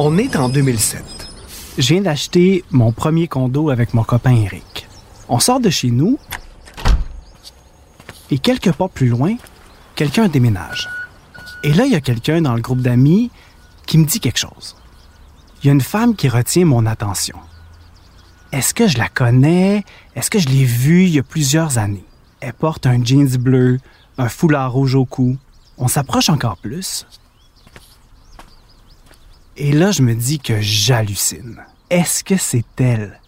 On est en 2007. Je viens d'acheter mon premier condo avec mon copain Eric. On sort de chez nous et quelques pas plus loin, quelqu'un déménage. Et là, il y a quelqu'un dans le groupe d'amis qui me dit quelque chose. Il y a une femme qui retient mon attention. Est-ce que je la connais? Est-ce que je l'ai vue il y a plusieurs années? Elle porte un jeans bleu, un foulard rouge au cou. On s'approche encore plus. Et là, je me dis que j'hallucine. Est-ce que c'est elle?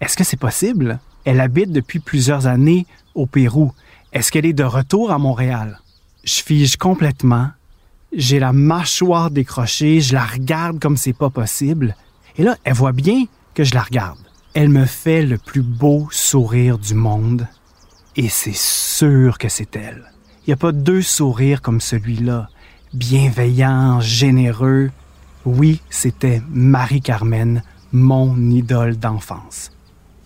Est-ce que c'est possible? Elle habite depuis plusieurs années au Pérou. Est-ce qu'elle est de retour à Montréal? Je fige complètement. J'ai la mâchoire décrochée, je la regarde comme c'est pas possible. Et là, elle voit bien que je la regarde. Elle me fait le plus beau sourire du monde. Et c'est sûr que c'est elle. Il n'y a pas deux sourires comme celui-là. Bienveillant, généreux. Oui, c'était Marie-Carmen, mon idole d'enfance.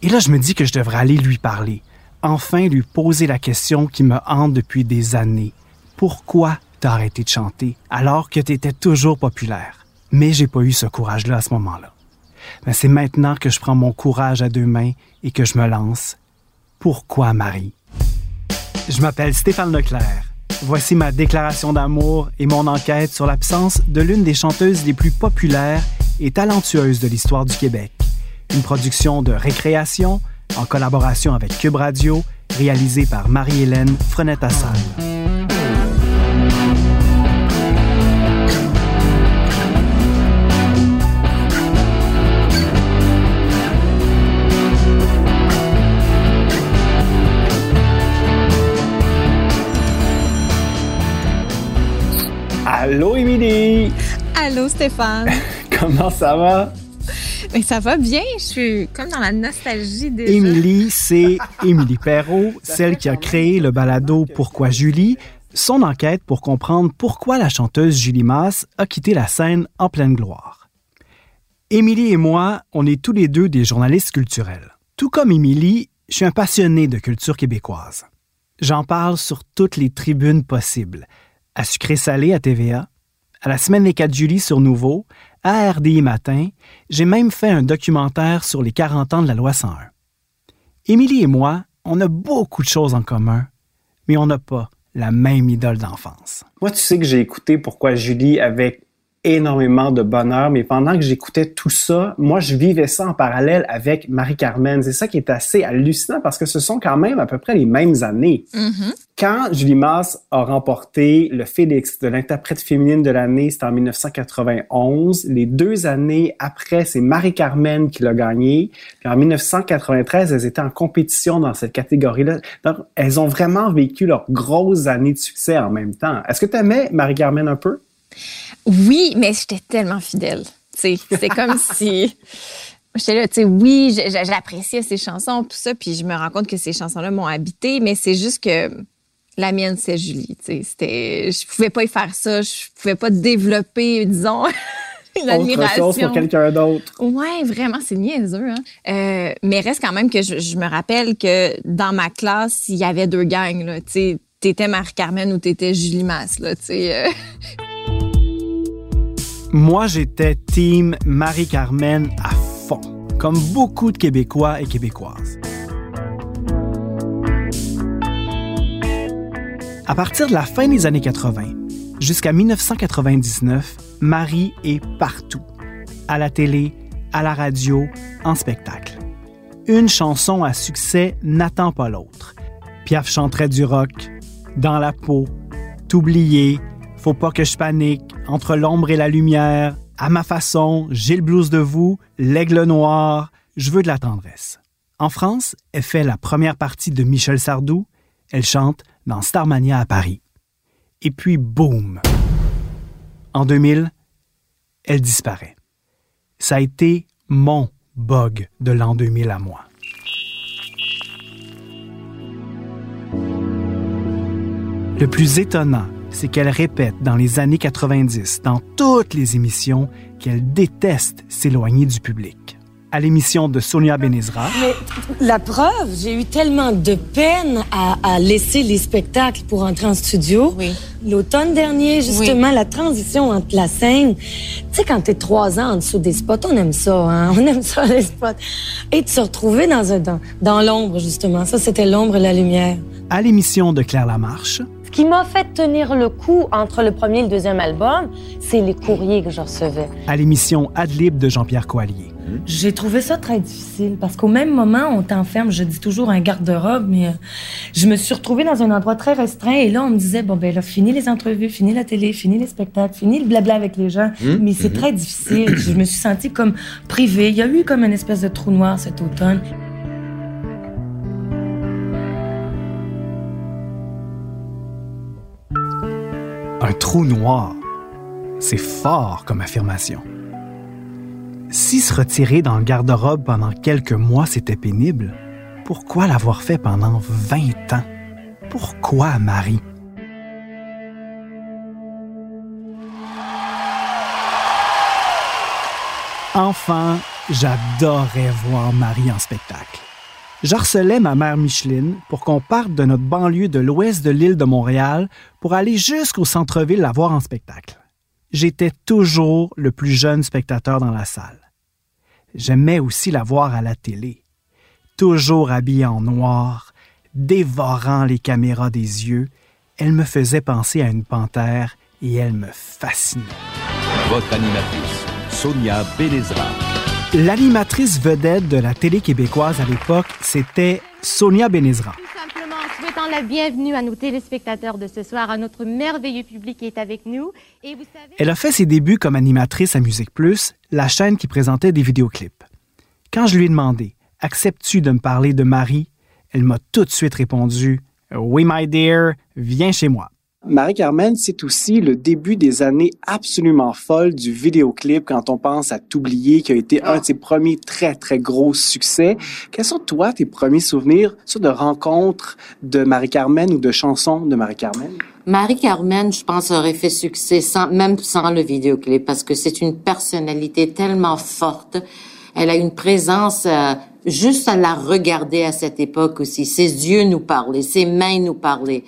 Et là, je me dis que je devrais aller lui parler. Enfin lui poser la question qui me hante depuis des années. Pourquoi t'as arrêté de chanter alors que t'étais toujours populaire? Mais j'ai pas eu ce courage-là à ce moment-là. Mais c'est maintenant que je prends mon courage à deux mains et que je me lance. Pourquoi Marie? Je m'appelle Stéphane Leclerc. Voici ma déclaration d'amour et mon enquête sur l'absence de l'une des chanteuses les plus populaires et talentueuses de l'histoire du Québec. Une production de récréation en collaboration avec Cube Radio, réalisée par Marie-Hélène Frenette-Assal. Allô, Stéphane! Comment ça va? Mais ça va bien, je suis comme dans la nostalgie déjà. Émilie, c'est Émilie Perrault, celle qui a créé le balado Pourquoi Julie, son enquête pour comprendre pourquoi la chanteuse Julie Masse a quitté la scène en pleine gloire. Émilie et moi, on est tous les deux des journalistes culturels. Tout comme Émilie, je suis un passionné de culture québécoise. J'en parle sur toutes les tribunes possibles, à Sucré Salé à TVA, à la Semaine des 4 Julie sur Nouveau, à RDI Matin, j'ai même fait un documentaire sur les 40 ans de la loi 101. Émilie et moi, on a beaucoup de choses en commun, mais on n'a pas la même idole d'enfance. Moi, tu sais que j'ai écouté Pourquoi Julie avec énormément de bonheur, mais pendant que j'écoutais tout ça, moi, je vivais ça en parallèle avec Marie-Carmen. C'est ça qui est assez hallucinant parce que ce sont quand même à peu près les mêmes années. Mm-hmm. Quand Julie Masse a remporté le Félix de l'interprète féminine de l'année, c'était en 1991. Les deux années après, c'est Marie-Carmen qui l'a gagné. Puis en 1993, elles étaient en compétition dans cette catégorie-là. Donc, elles ont vraiment vécu leurs grosses années de succès en même temps. Est-ce que tu aimais Marie-Carmen un peu? Oui, mais j'étais tellement fidèle. C'est comme si. J'étais là, tu sais, oui, j'appréciais ces chansons, tout ça, puis je me rends compte que ces chansons-là m'ont habité, mais c'est juste que la mienne, c'est Julie. Tu sais, je pouvais pas y faire ça, je pouvais pas développer, disons, une admiration. pour quelqu'un d'autre. Ouais, vraiment, c'est niaiseux. Hein? Euh, mais reste quand même que je, me rappelle que dans ma classe, il y avait deux gangs. Tu sais, t'étais Marie-Carmen ou t'étais Julie Masse. Là, tu sais, euh. Moi, j'étais team Marie-Carmen à fond, comme beaucoup de Québécois et Québécoises. À partir de la fin des années 80 jusqu'à 1999, Marie est partout, à la télé, à la radio, en spectacle. Une chanson à succès n'attend pas l'autre. Piaf chanterait du rock, Dans la peau, T'oublier, Faut pas que je panique, Entre l'ombre et la lumière, À ma façon, J'ai le blues de vous, L'aigle noir, Je veux de la tendresse. En France, elle fait la première partie de Michel Sardou. Elle chante dans Starmania à Paris. Et puis, boum! En 2000, elle disparaît. Ça a été mon bug de l'an 2000 à moi. Le plus étonnant, c'est qu'elle répète dans les années 90, dans toutes les émissions, qu'elle déteste s'éloigner du public. à l'émission de Sonia Benezra. Mais la preuve, j'ai eu tellement de peine à, laisser les spectacles pour entrer en studio. Oui. L'automne dernier, justement, la transition entre la scène. Tu sais, quand t'es trois ans en dessous des spots, on aime ça, hein? On aime ça, les spots. Et de se retrouver dans, un, dans, dans l'ombre, justement. Ça, c'était l'ombre et la lumière. À l'émission de Claire Lamarche. Ce qui m'a fait tenir le coup entre le premier et le deuxième album, c'est les courriers que je recevais. À l'émission Adlib de Jean-Pierre Coallier. J'ai trouvé ça très difficile parce qu'au même moment, on t'enferme, je dis toujours un garde-robe, mais euh, je me suis retrouvée dans un endroit très restreint et là, on me disait, bon, ben là, fini les entrevues, fini la télé, fini les spectacles, fini le blabla avec les gens. Hum, mais c'est hum. très difficile. je me suis sentie comme privée. Il y a eu comme une espèce de trou noir cet automne. Un trou noir. C'est fort comme affirmation. Si se retirer dans le garde-robe pendant quelques mois, c'était pénible, pourquoi l'avoir fait pendant 20 ans? Pourquoi, Marie? Enfin, j'adorais voir Marie en spectacle. J'harcelais ma mère Micheline pour qu'on parte de notre banlieue de l'ouest de l'île de Montréal pour aller jusqu'au centre-ville la voir en spectacle j'étais toujours le plus jeune spectateur dans la salle. J'aimais aussi la voir à la télé, toujours habillée en noir, dévorant les caméras des yeux. Elle me faisait penser à une panthère et elle me fascinait. Votre animatrice, Sonia Belezra. L'animatrice vedette de la télé québécoise à l'époque, c'était Sonia Benezra souhaitant la bienvenue à nos téléspectateurs de ce soir, à notre merveilleux public qui est avec nous. Et vous savez... Elle a fait ses débuts comme animatrice à Musique Plus, la chaîne qui présentait des vidéoclips. Quand je lui ai demandé Acceptes-tu de me parler de Marie elle m'a tout de suite répondu Oui, my dear, viens chez moi. Marie-Carmen, c'est aussi le début des années absolument folles du vidéoclip quand on pense à T'oublier, qui a été un de ses premiers très, très gros succès. Quels sont, toi, tes premiers souvenirs sur de rencontres de Marie-Carmen ou de chansons de Marie-Carmen? Marie-Carmen, je pense, aurait fait succès sans, même sans le vidéoclip parce que c'est une personnalité tellement forte. Elle a une présence, euh, juste à la regarder à cette époque aussi. Ses yeux nous parlaient, ses mains nous parlaient.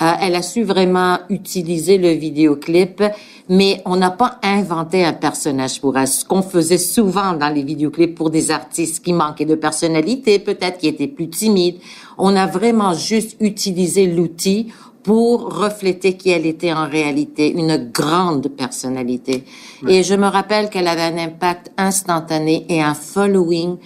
Euh, elle a su vraiment utiliser le vidéoclip, mais on n'a pas inventé un personnage pour elle. Ce qu'on faisait souvent dans les vidéoclips pour des artistes qui manquaient de personnalité, peut-être qui étaient plus timides, on a vraiment juste utilisé l'outil pour refléter qui elle était en réalité, une grande personnalité. Et je me rappelle qu'elle avait un impact instantané et un following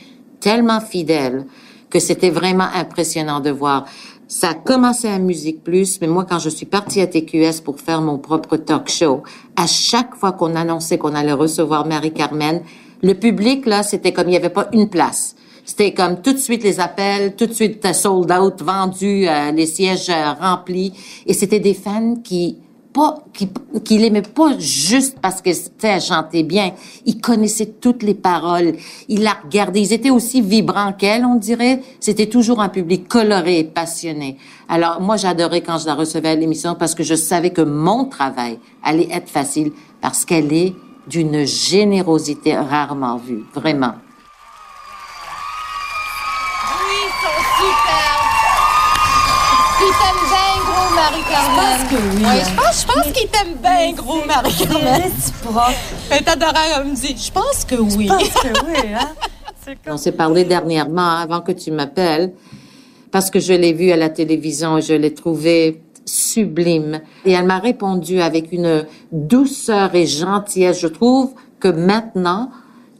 tellement fidèle que c'était vraiment impressionnant de voir. Ça a commencé à Musique Plus, mais moi, quand je suis partie à TQS pour faire mon propre talk show, à chaque fois qu'on annonçait qu'on allait recevoir Marie-Carmen, le public, là, c'était comme il n'y avait pas une place. C'était comme tout de suite les appels, tout de suite sold out, vendu, euh, les sièges euh, remplis. Et c'était des fans qui pas, qu'il l'aimait pas juste parce que, elle chantait bien. Il connaissait toutes les paroles. Il la regardait. Ils étaient aussi vibrants qu'elle, on dirait. C'était toujours un public coloré et passionné. Alors, moi, j'adorais quand je la recevais à l'émission parce que je savais que mon travail allait être facile parce qu'elle est d'une générosité rarement vue. Vraiment. Marie-Carmen. Je pense que oui. Hein. je pense, qu'il t'aime bien, gros, Marie-Carmen. Elle est adorable, me dit. Je pense que oui. Je pense que oui, hein. On s'est parlé dernièrement, avant que tu m'appelles, parce que je l'ai vue à la télévision et je l'ai trouvée sublime. Et elle m'a répondu avec une douceur et gentillesse. Je trouve que maintenant,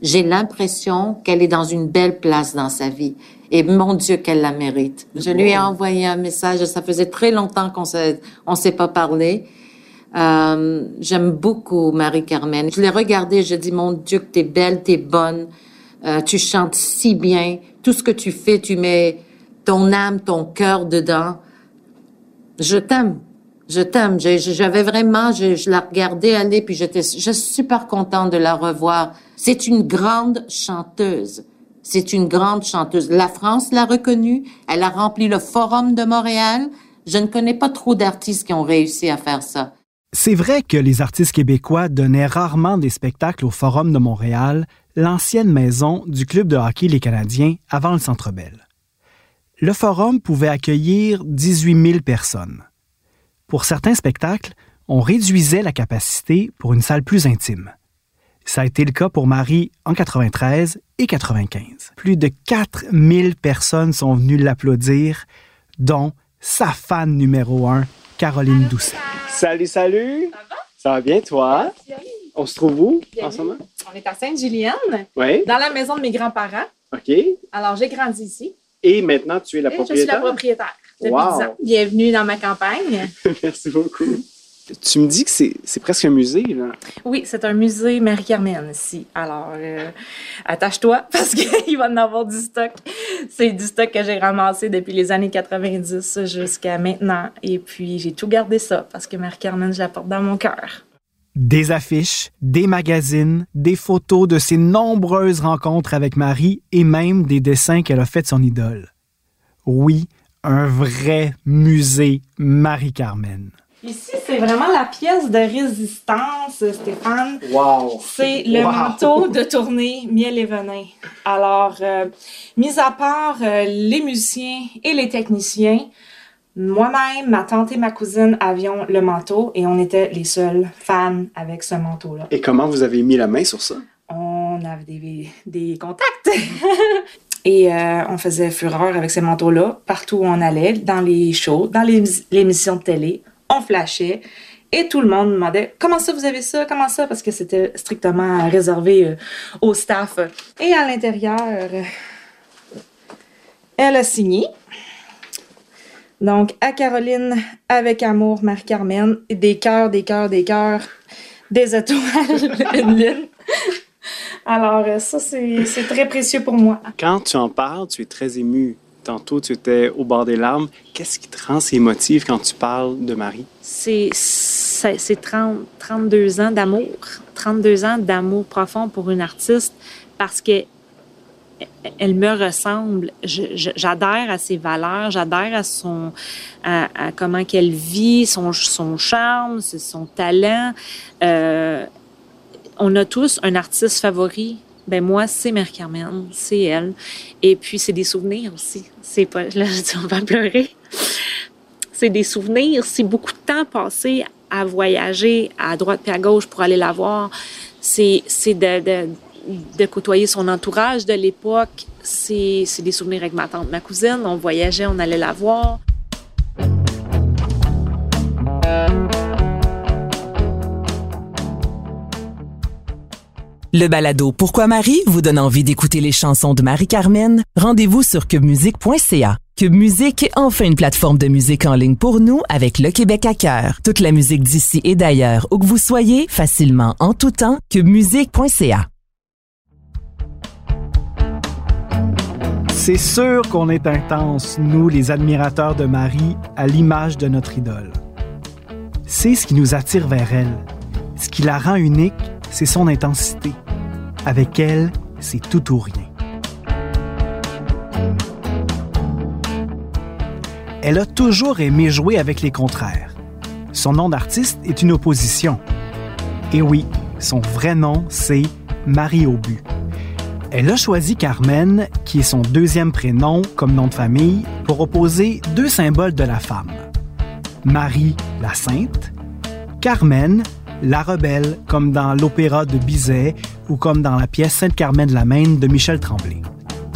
j'ai l'impression qu'elle est dans une belle place dans sa vie. Et mon Dieu, qu'elle la mérite. Je lui ai envoyé un message. Ça faisait très longtemps qu'on s'est, on s'est pas parlé. Euh, j'aime beaucoup Marie-Carmen. Je l'ai regardée, je dis, mon Dieu, que t'es belle, t'es bonne, euh, tu chantes si bien. Tout ce que tu fais, tu mets ton âme, ton cœur dedans. Je t'aime. Je t'aime. J'avais vraiment, je, je la regardais aller, puis j'étais, je suis super contente de la revoir. C'est une grande chanteuse. C'est une grande chanteuse. La France l'a reconnue. Elle a rempli le Forum de Montréal. Je ne connais pas trop d'artistes qui ont réussi à faire ça. C'est vrai que les artistes québécois donnaient rarement des spectacles au Forum de Montréal, l'ancienne maison du club de hockey Les Canadiens avant le Centre Bell. Le forum pouvait accueillir 18 000 personnes. Pour certains spectacles, on réduisait la capacité pour une salle plus intime. Ça a été le cas pour Marie en 93 et 95. Plus de 4000 personnes sont venues l'applaudir, dont sa fan numéro un, Caroline Doucet. Salut, salut! Ça va? bien, toi? On se trouve où en ce moment? On est à Sainte-Julienne, Oui. dans la maison de mes grands-parents. OK. Alors, j'ai grandi ici. Et maintenant, tu es la Et je suis la propriétaire? propriétaire depuis Wow. 10 ans. Bienvenue dans ma campagne. Merci beaucoup. Tu me dis que c'est presque un musée, là. Oui, c'est un musée Marie-Carmen ici. Alors, euh, attache-toi parce qu'il va en avoir du stock. C'est du stock que j'ai ramassé depuis les années 90 jusqu'à maintenant. Et puis, j'ai tout gardé ça parce que Marie-Carmen, je la porte dans mon cœur. Des affiches, des magazines, des photos de ses nombreuses rencontres avec Marie et même des dessins qu'elle a fait de son idole. Oui, un vrai musée Marie-Carmen. Ici, c'est vraiment la pièce de résistance, Stéphane. Wow! C'est le Wow. manteau de tournée Miel et Venin. Alors, euh, mis à part euh, les musiciens et les techniciens, moi-même, ma tante et ma cousine avions le manteau et on était les seuls fans avec ce manteau-là. Et comment vous avez mis la main sur ça? On avait des, des contacts. Et euh, on faisait fureur avec ces manteaux-là partout où on allait, dans les shows, dans les, les émissions de télé. On flashait et tout le monde demandait comment ça vous avez ça, comment ça, parce que c'était strictement réservé euh, au staff. Et à l'intérieur, elle a signé. Donc, à Caroline, avec amour, Marie-Carmen, des cœurs, des cœurs, des cœurs, des étoiles, une lune. Alors, ça, c'est très précieux pour moi. Quand tu en parles, tu es très ému. Tantôt, tu étais au bord des larmes. Qu'est-ce qui te rend si émotif quand tu parles de Marie? C'est c'est c'est 30 32 ans d'amour. 32 ans d'amour profond pour une artiste parce que elle me ressemble. J'adhère à ses valeurs, j'adhère à son, à comment qu'elle vit, son, son charme, son talent. Euh, on a tous un artiste favori. Ben moi, c'est Mère-Carmen, c'est elle. Et puis, c'est des souvenirs aussi. C'est pas, là, je dis, on va pleurer. C'est des souvenirs. C'est beaucoup de temps passé à voyager à droite puis à gauche pour aller la voir. C'est, de, de, de côtoyer son entourage de l'époque. C'est, c'est des souvenirs avec ma tante, ma cousine. On voyageait, on allait la voir. Le balado Pourquoi Marie vous donne envie d'écouter les chansons de Marie-Carmen? Rendez-vous sur cubemusique.ca. Cube Musique, enfin une plateforme de musique en ligne pour nous avec le Québec à cœur. Toute la musique d'ici et d'ailleurs, où que vous soyez, facilement en tout temps, cubemusique.ca. C'est sûr qu'on est intense, nous, les admirateurs de Marie, à l'image de notre idole. C'est ce qui nous attire vers elle. Ce qui la rend unique, c'est son intensité. Avec elle, c'est tout ou rien. Elle a toujours aimé jouer avec les contraires. Son nom d'artiste est une opposition. Et oui, son vrai nom, c'est Marie Aubu. Elle a choisi Carmen, qui est son deuxième prénom comme nom de famille, pour opposer deux symboles de la femme. Marie, la sainte, Carmen, la rebelle, comme dans l'opéra de Bizet ou comme dans la pièce Sainte-Carmen de la Maine de Michel Tremblay.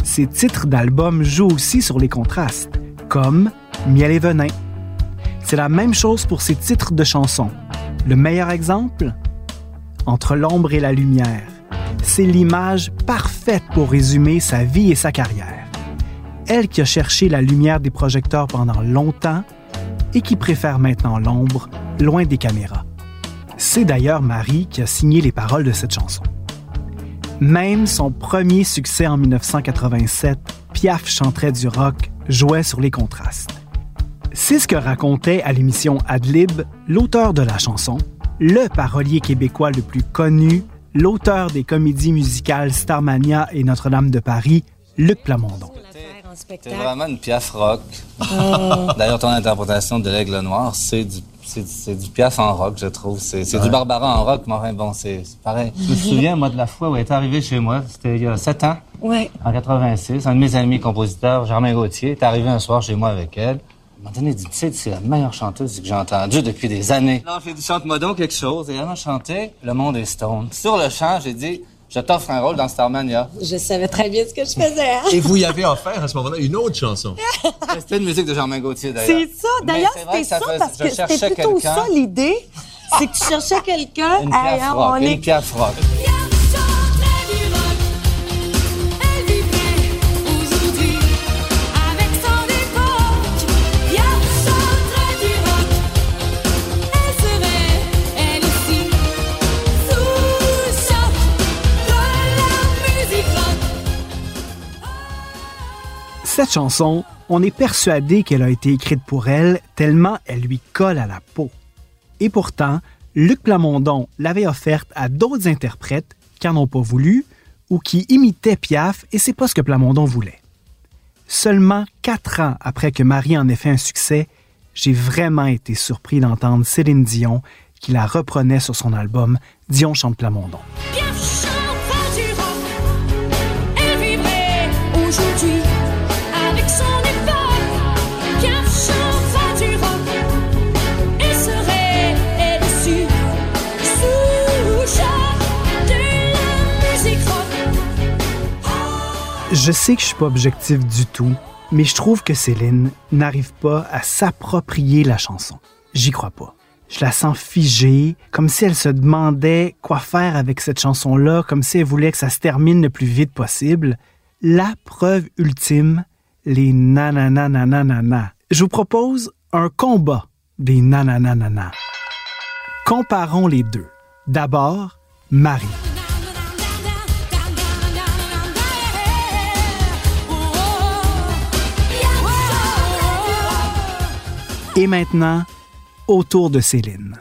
Ces titres d'albums jouent aussi sur les contrastes, comme Miel et venin. C'est la même chose pour ces titres de chansons. Le meilleur exemple? Entre l'ombre et la lumière c'est l'image parfaite pour résumer sa vie et sa carrière. Elle qui a cherché la lumière des projecteurs pendant longtemps et qui préfère maintenant l'ombre, loin des caméras. C'est d'ailleurs Marie qui a signé les paroles de cette chanson. Même son premier succès en 1987, Piaf chanterait du rock, jouait sur les contrastes. C'est ce que racontait à l'émission Adlib l'auteur de la chanson, le parolier québécois le plus connu, l'auteur des comédies musicales Starmania et Notre-Dame de Paris, Luc Plamondon. Spectacle. C'est vraiment une piaf rock. Oh. D'ailleurs, ton interprétation de l'aigle noir, c'est du, c'est, c'est du piaf en rock, je trouve. C'est, c'est du Barbara en rock, mais enfin, bon, c'est, c'est pareil. Je me souviens, moi, de la fois où elle est arrivée chez moi, c'était il y a sept ans, Ouais. en 86. Un de mes amis compositeurs, Germain Gauthier, est arrivé un soir chez moi avec elle. Il m'a donné, il dit, tu sais, c'est la meilleure chanteuse que j'ai entendue depuis des années. Non, j'ai dit, chante-moi donc quelque chose. Et elle m'a chanté Le monde est stone. Sur le chant, j'ai dit, je t'offre un rôle dans Starmania. Je savais très bien ce que je faisais. hein. Et vous y avez offert à ce moment-là une autre chanson. C'était une musique de Germain Gauthier, d'ailleurs. C'est ça. D'ailleurs, c'est vrai c'était que ça, fait- parce je que c'était cherchais plutôt quelqu'un. ça l'idée. C'est que tu cherchais quelqu'un. Une Hey, piaf rock, on une est- Cette chanson, on est persuadé qu'elle a été écrite pour elle tellement elle lui colle à la peau. Et pourtant, Luc Plamondon l'avait offerte à d'autres interprètes qui n'en ont pas voulu ou qui imitaient Piaf et c'est pas ce que Plamondon voulait. Seulement quatre ans après que Marie en ait fait un succès, j'ai vraiment été surpris d'entendre Céline Dion qui la reprenait sur son album Dion chante Plamondon. Je sais que je suis pas objectif du tout, mais je trouve que Céline n'arrive pas à s'approprier la chanson. J'y crois pas. Je la sens figée, comme si elle se demandait quoi faire avec cette chanson-là, comme si elle voulait que ça se termine le plus vite possible. La preuve ultime, les nananananana. Je vous propose un combat des nanananana. Comparons les deux. D'abord, Marie. Et maintenant, autour de Céline.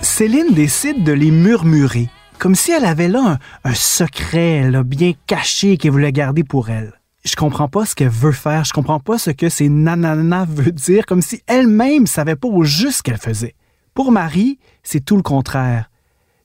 Céline décide de les murmurer, comme si elle avait là un, secret là, bien caché qu'elle voulait garder pour elle. Je comprends pas ce qu'elle veut faire, je comprends pas ce que ces nanana veut dire, comme si elle-même savait pas au juste ce qu'elle faisait. Pour Marie, c'est tout le contraire.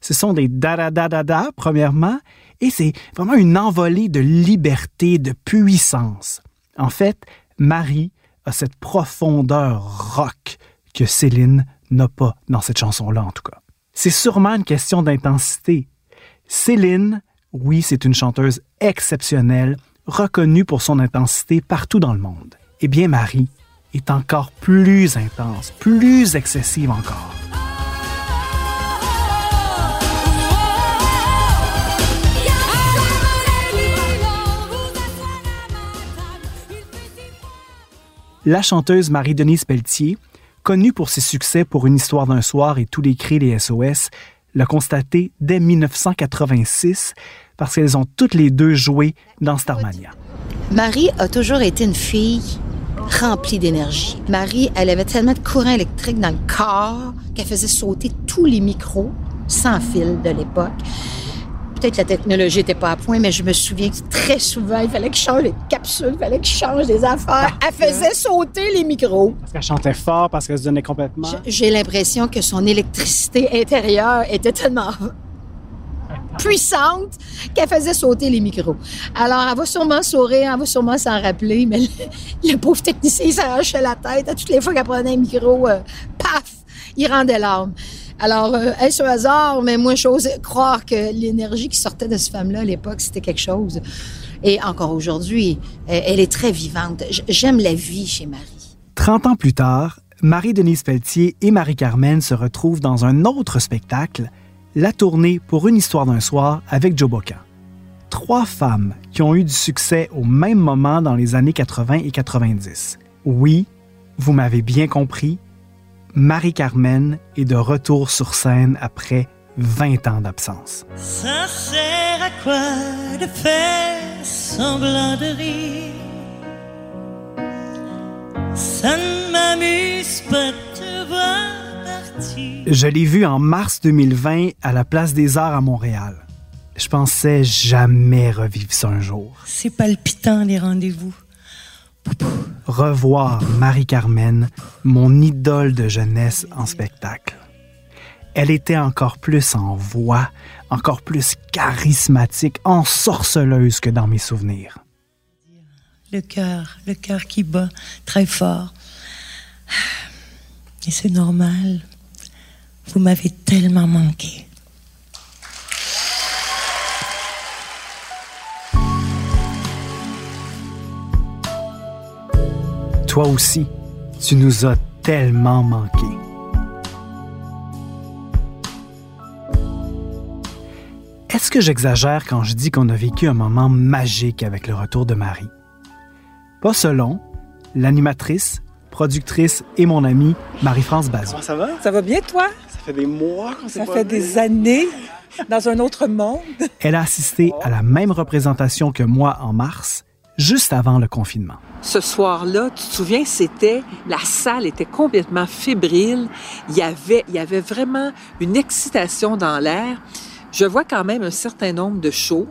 Ce sont des da-da-da-da-da, premièrement, et c'est vraiment une envolée de liberté, de puissance. En fait, Marie a cette profondeur rock que Céline n'a pas dans cette chanson-là, en tout cas. C'est sûrement une question d'intensité. Céline, oui, c'est une chanteuse exceptionnelle, reconnue pour son intensité partout dans le monde. Eh bien, Marie est encore plus intense, plus excessive encore. La chanteuse Marie-Denise Pelletier, connue pour ses succès pour Une histoire d'un soir et tous les cris les SOS, l'a constaté dès 1986 parce qu'elles ont toutes les deux joué dans Starmania. Marie a toujours été une fille remplie d'énergie. Marie, elle avait tellement de courant électrique dans le corps qu'elle faisait sauter tous les micros sans fil de l'époque. Peut-être que la technologie n'était pas à point, mais je me souviens que très souvent, il fallait que je change les capsules, il fallait que je change des affaires. Elle faisait sauter les micros. Parce qu'elle chantait fort, parce qu'elle se donnait complètement. J'ai l'impression que son électricité intérieure était tellement puissante qu'elle faisait sauter les micros. Alors, elle va sûrement sourire, elle va sûrement s'en rappeler, mais le, le pauvre technicien, il s'arrachait la tête. À toutes les fois qu'elle prenait un micro, euh, paf, il rendait l'arme. Alors, euh, est-ce un hasard? Mais moi, j'ose croire que l'énergie qui sortait de cette femme-là à l'époque, c'était quelque chose. Et encore aujourd'hui, euh, elle est très vivante. J'aime la vie chez Marie. 30 ans plus tard, Marie-Denise Pelletier et Marie-Carmen se retrouvent dans un autre spectacle, la tournée pour une histoire d'un soir avec Joe Bocan. Trois femmes qui ont eu du succès au même moment dans les années 80 et 90. Oui, vous m'avez bien compris, Marie-Carmen est de retour sur scène après 20 ans d'absence. Ça sert à quoi de faire semblant de rire? Ça ne m'amuse pas de te voir Je l'ai vu en mars 2020 à la Place des Arts à Montréal. Je pensais jamais revivre ça un jour. C'est palpitant, les rendez-vous. Revoir Marie-Carmen, mon idole de jeunesse en spectacle. Elle était encore plus en voix, encore plus charismatique, ensorceleuse que dans mes souvenirs. Le cœur, le cœur qui bat très fort. Et c'est normal. Vous m'avez tellement manqué. Toi aussi, tu nous as tellement manqué. Est-ce que j'exagère quand je dis qu'on a vécu un moment magique avec le retour de Marie? Pas selon l'animatrice, productrice et mon amie Marie-France Bazin. Comment ça va? Ça va bien, toi? Ça fait des mois qu'on s'est Ça pas fait vu. des années dans un autre monde. Elle a assisté à la même représentation que moi en mars, juste avant le confinement. Ce soir-là, tu te souviens, c'était la salle était complètement fébrile. Il y avait, il y avait vraiment une excitation dans l'air. Je vois quand même un certain nombre de shows.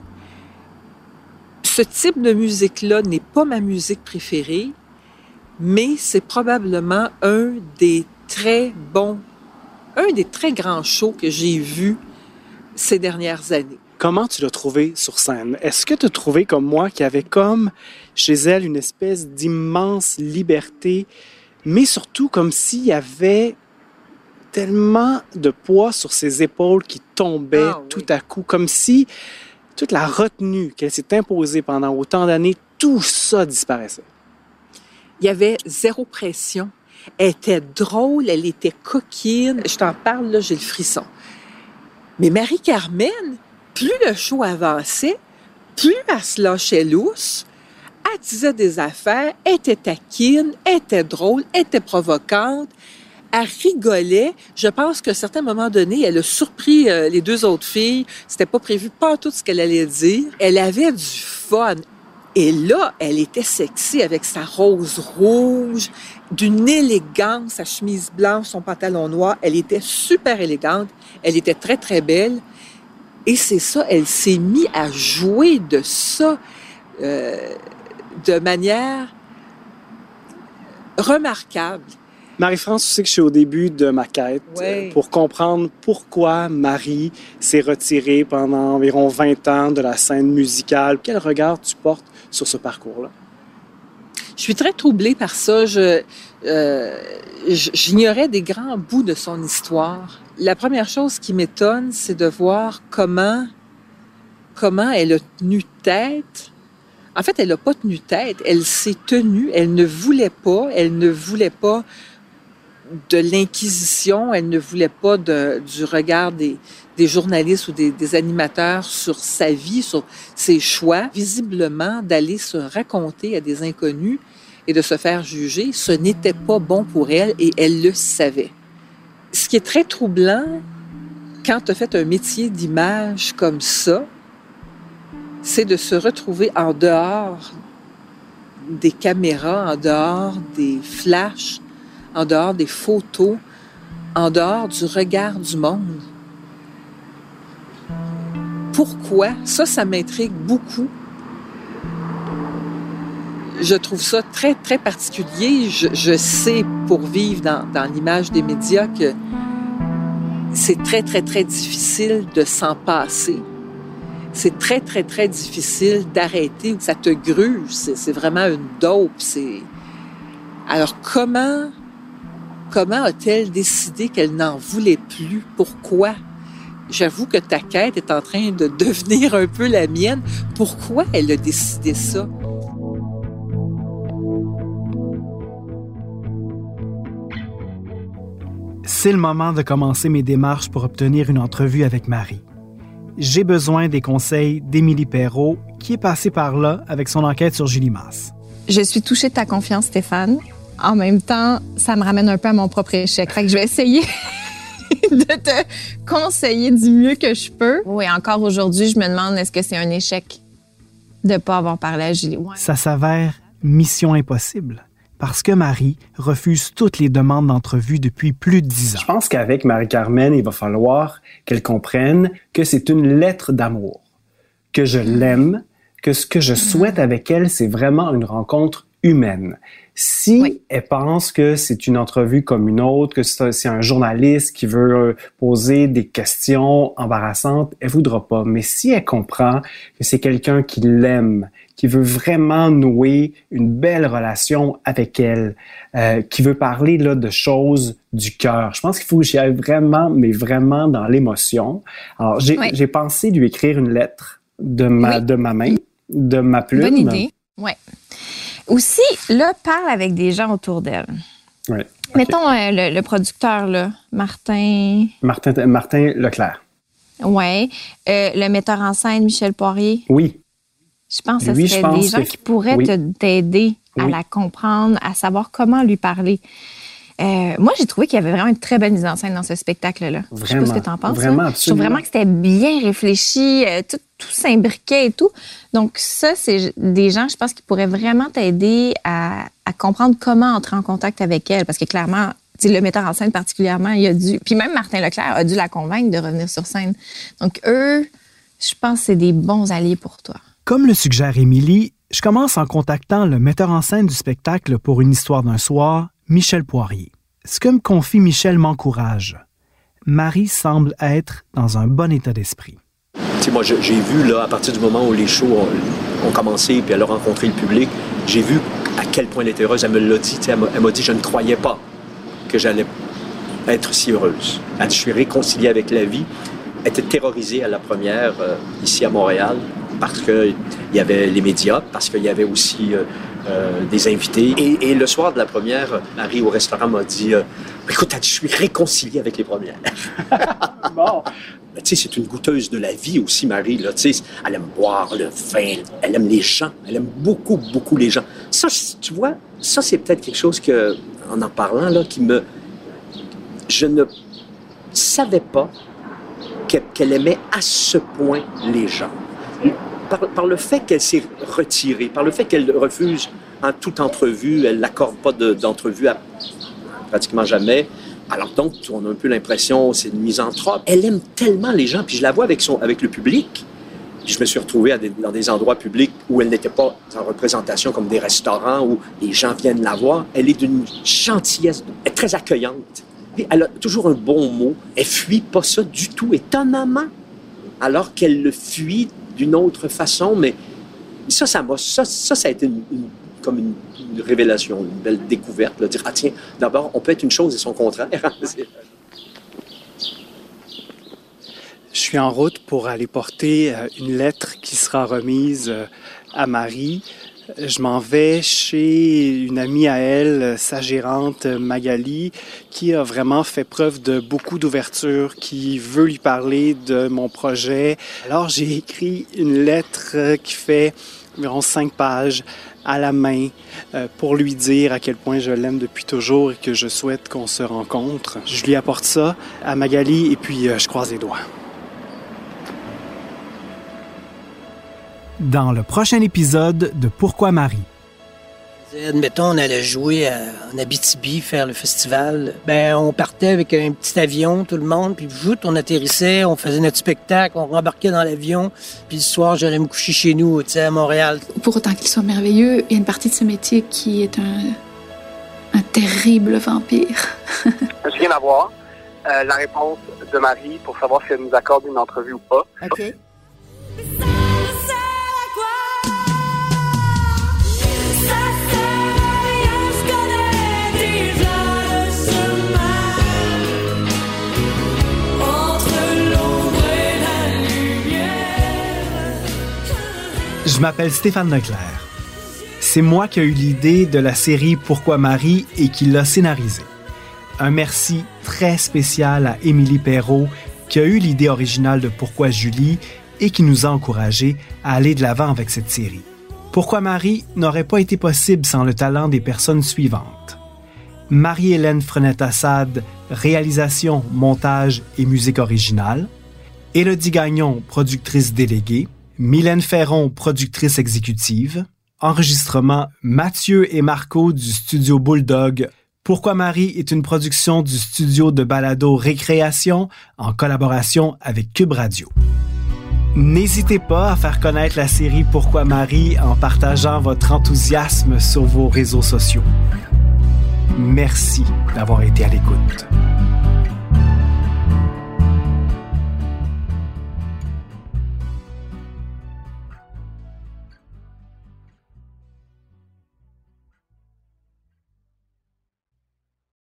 Ce type de musique-là n'est pas ma musique préférée, mais c'est probablement un des très bons, un des très grands shows que j'ai vus ces dernières années. Comment tu l'as trouvé sur scène? Est-ce que tu as trouvé comme moi qu'il y avait comme chez elle une espèce d'immense liberté, mais surtout comme s'il y avait tellement de poids sur ses épaules qui tombait Ah tout à coup, comme si toute la retenue qu'elle s'est imposée pendant autant d'années, tout ça disparaissait? Il y avait zéro pression. Elle était drôle, elle était coquine. Je t'en parle, là, j'ai le frisson. Mais Marie-Carmen, plus le show avançait, plus elle se lâchait lousse, elle disait des affaires, était taquine, était drôle, était provocante, elle rigolait. Je pense qu'à un certain moment donné, elle a surpris euh, les deux autres filles. C'était pas prévu pas tout ce qu'elle allait dire. Elle avait du fun. Et là, elle était sexy avec sa rose rouge, d'une élégance, sa chemise blanche, son pantalon noir. Elle était super élégante. Elle était très, très belle. Et c'est ça, elle s'est mise à jouer de ça euh, de manière remarquable. Marie-France, tu sais que je suis au début de ma quête Ouais. euh, pour comprendre pourquoi Marie s'est retirée pendant environ 20 ans de la scène musicale. Quel regard tu portes sur ce parcours-là? Je suis très troublée par ça. Euh, j'ignorais des grands bouts de son histoire. La première chose qui m'étonne, c'est de voir comment, comment elle a tenu tête. En fait, elle n'a pas tenu tête. Elle s'est tenue. Elle ne voulait pas. Elle ne voulait pas de l'inquisition. Elle ne voulait pas du regard des, des journalistes ou des, animateurs sur sa vie, sur ses choix. Visiblement, d'aller se raconter à des inconnus et de se faire juger, ce n'était pas bon pour elle et elle le savait. Ce qui est très troublant quand tu fait un métier d'image comme ça, c'est de se retrouver en dehors des caméras, en dehors des flashs, en dehors des photos, en dehors du regard du monde. Pourquoi? Ça, ça m'intrigue beaucoup. Je trouve ça très, très particulier. Je, sais, pour vivre dans, dans l'image des médias, que c'est très, très, très difficile de s'en passer. C'est très, très, très difficile d'arrêter. Ça te gruge. C'est c'est vraiment une dope. C'est... Alors, comment, comment a-t-elle décidé qu'elle n'en voulait plus? Pourquoi? J'avoue que ta quête est en train de devenir un peu la mienne. Pourquoi elle a décidé ça? C'est le moment de commencer mes démarches pour obtenir une entrevue avec Marie. J'ai besoin des conseils d'Émilie Perrault, qui est passée par là avec son enquête sur Julie Masse. Je suis touchée de ta confiance, Stéphane. En même temps, ça me ramène un peu à mon propre échec. Fait que je vais essayer de te conseiller du mieux que je peux. Oui, encore aujourd'hui, je me demande est-ce que c'est un échec de pas avoir parlé à Julie? Ouais. Ça s'avère mission impossible, parce que Marie refuse toutes les demandes d'entrevue depuis plus de dix ans. Je pense qu'avec Marie-Carmen, il va falloir qu'elle comprenne que c'est une lettre d'amour, que je l'aime, que ce que je souhaite avec elle, c'est vraiment une rencontre humaine. Si elle pense que c'est une entrevue comme une autre, que c'est un journaliste qui veut euh, poser des questions embarrassantes, elle voudra pas. Mais si elle comprend que c'est quelqu'un qui l'aime, qui veut vraiment nouer une belle relation avec elle, euh, qui veut parler là de choses du cœur. Je pense qu'il faut que j'y aille vraiment, mais vraiment dans l'émotion. Alors j'ai Oui. j'ai pensé lui écrire une lettre de ma de ma main, de ma plume. Bonne idée. Ouais. Aussi, là, parle avec des gens autour d'elle. Ouais. Mettons euh, le, le producteur, là, Martin. Martin Martin Leclerc. Ouais. Euh, le metteur en scène, Michel Poirier. Oui. Je pense que ce serait des gens que- qui pourraient oui. t'aider à Oui. la comprendre, à savoir comment lui parler. Euh, moi, j'ai trouvé qu'il y avait vraiment une très belle mise en scène dans ce spectacle-là. Je sais pas ce que tu en penses. Vraiment, là. Je trouve vraiment que c'était bien réfléchi, euh, tout, tout s'imbriquait et tout. Donc, ça, c'est des gens, je pense, qui pourraient vraiment t'aider à, à comprendre comment entrer en contact avec elle. Parce que clairement, le metteur en scène particulièrement, il a dû. Puis même Martin Leclerc a dû la convaincre de revenir sur scène. Donc, eux, je pense que c'est des bons alliés pour toi. Comme le suggère Émilie, je commence en contactant le metteur en scène du spectacle pour une histoire d'un soir, Michel Poirier. Ce que me confie Michel m'encourage. Marie semble être dans un bon état d'esprit. Tu sais, moi, j'ai vu, là, à partir du moment où les shows ont, ont commencé, puis elle a rencontré le public, j'ai vu à quel point elle était heureuse. Elle me l'a dit, elle m'a dit, je ne croyais pas que j'allais être si heureuse. Elle dit, je suis réconciliée avec la vie. Elle était terrorisée à la première, euh, ici à Montréal, parce qu'il y avait les médias, parce qu'il y avait aussi euh, euh, des invités. Et, et le soir de la première, Marie, au restaurant, m'a dit, euh, écoute, je suis réconciliée avec les premières. bon. Tu sais, c'est une goûteuse de la vie aussi, Marie. Là, tu sais, elle aime boire le vin, elle aime les gens, elle aime beaucoup, beaucoup les gens. Ça, tu vois, ça, c'est peut-être quelque chose que, en en parlant, là, qui me. Je ne savais pas qu'elle aimait à ce point les gens. Par, le fait qu'elle s'est retirée, par le fait qu'elle refuse en toute entrevue, elle n'accorde pas de- d'entrevue à pratiquement jamais. Alors donc, on a un peu l'impression, c'est une misanthrope. Elle aime tellement les gens, puis je la vois avec, son, avec le public. Puis je me suis retrouvé dans des endroits publics où elle n'était pas en représentation, comme des restaurants où les gens viennent la voir. Elle est d'une gentillesse, elle est très accueillante. Elle a toujours un bon mot. Elle fuit pas ça du tout, étonnamment. Alors qu'elle le fuit d'une autre façon, mais ça, ça m'a, ça, ça, a été comme une, révélation, une belle découverte. Là, dire, ah tiens, d'abord, on peut être une chose et son contraire. Je suis en route pour aller porter euh, une lettre qui sera remise euh, à Marie. Je m'en vais chez une amie à elle, sa gérante Magali, qui a vraiment fait preuve de beaucoup d'ouverture, qui veut lui parler de mon projet. Alors j'ai écrit une lettre qui fait environ cinq pages à la main euh, pour lui dire à quel point je l'aime depuis toujours et que je souhaite qu'on se rencontre. Je lui apporte ça à Magali et puis euh, je croise les doigts. Dans le prochain épisode de Pourquoi Marie, Admettons, on allait jouer à- en Abitibi, faire le festival. Ben, on partait avec un petit avion, tout le monde, puis on atterrissait, on faisait notre spectacle, on rembarquait dans l'avion, puis le soir, j'allais me coucher chez nous, tu sais, à Montréal. Pour autant qu'il soit merveilleux, il y a une partie de ce métier qui est un, un terrible vampire. Je viens d'avoir euh, la réponse de Marie pour savoir si elle nous accorde une entrevue ou pas. OK. Je m'appelle Stéphane Leclerc. C'est moi qui ai eu l'idée de la série Pourquoi Marie et qui l'a scénarisée. Un merci très spécial à Émilie Perrault qui a eu l'idée originale de Pourquoi Julie et qui nous a encouragés à aller de l'avant avec cette série. Pourquoi Marie n'aurait pas été possible sans le talent des personnes suivantes. Marie-Hélène Frenette-Assad, réalisation, montage et musique originale. Élodie Gagnon, productrice déléguée. Mylène Ferron, productrice exécutive. enregistrement Mathieu et Marco du studio Bulldog. Pourquoi Marie est une production du studio de balado Récréation en collaboration avec Cube Radio. N'hésitez pas à faire connaître la série Pourquoi Marie en partageant votre enthousiasme sur vos réseaux sociaux. Merci d'avoir été à l'écoute.